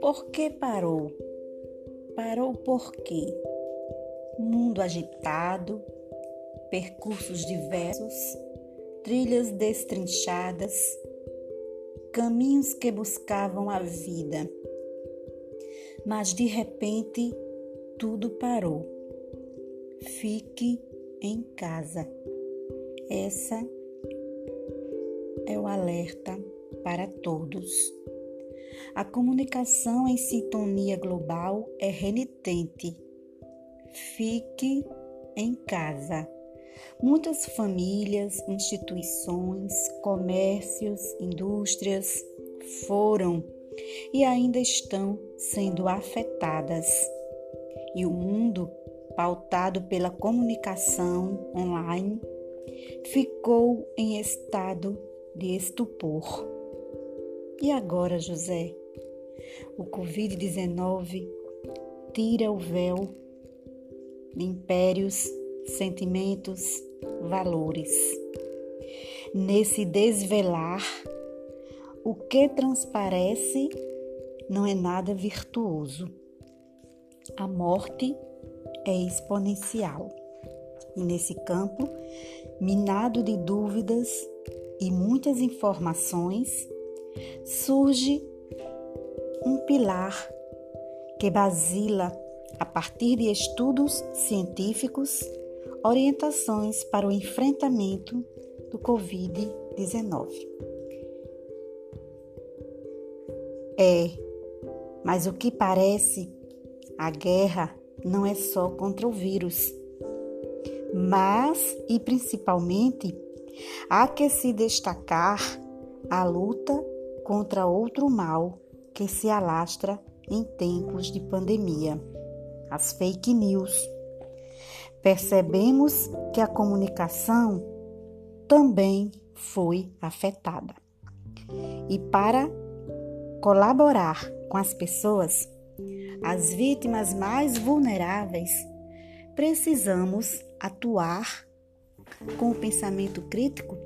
Por que parou? Parou por quê? Mundo agitado, percursos diversos, trilhas destrinchadas, caminhos que buscavam a vida. Mas de repente tudo parou. Fique em casa. Essa é o alerta para todos. A comunicação em sintonia global é renitente. Fique em casa. Muitas famílias, instituições, comércios, indústrias foram e ainda estão sendo afetadas. E o mundo, pautado pela comunicação online, ficou em estado de estupor. E agora, José? O Covid-19 tira o véu de impérios, sentimentos, valores. Nesse desvelar, o que transparece não é nada virtuoso. A morte é exponencial. E nesse campo, minado de dúvidas e muitas informações, surge um pilar que basila, a partir de estudos científicos, orientações para o enfrentamento do Covid-19. É, mas o que parece, a guerra não é só contra o vírus, mas e principalmente há que se destacar a luta contra outro mal que se alastra em tempos de pandemia, as fake news. Percebemos que a comunicação também foi afetada. E para colaborar com as pessoas, as vítimas mais vulneráveis, precisamos atuar com o pensamento crítico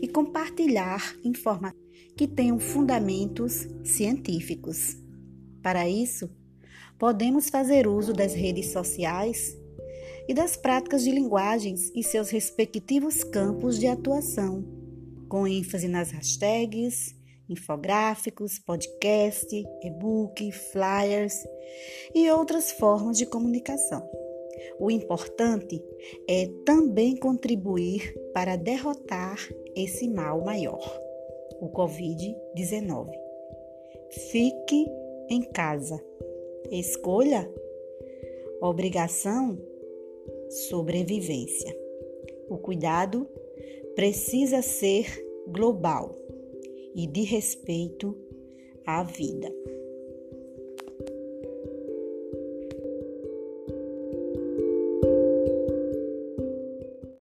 e compartilhar informações que tenham fundamentos científicos. Para isso, podemos fazer uso das redes sociais e das práticas de linguagens e seus respectivos campos de atuação, com ênfase nas hashtags, infográficos, podcast, e-book, flyers e outras formas de comunicação. O importante é também contribuir para derrotar esse mal maior o Covid-19. Fique em casa. Escolha obrigação sobrevivência. O cuidado precisa ser global e de respeito à vida.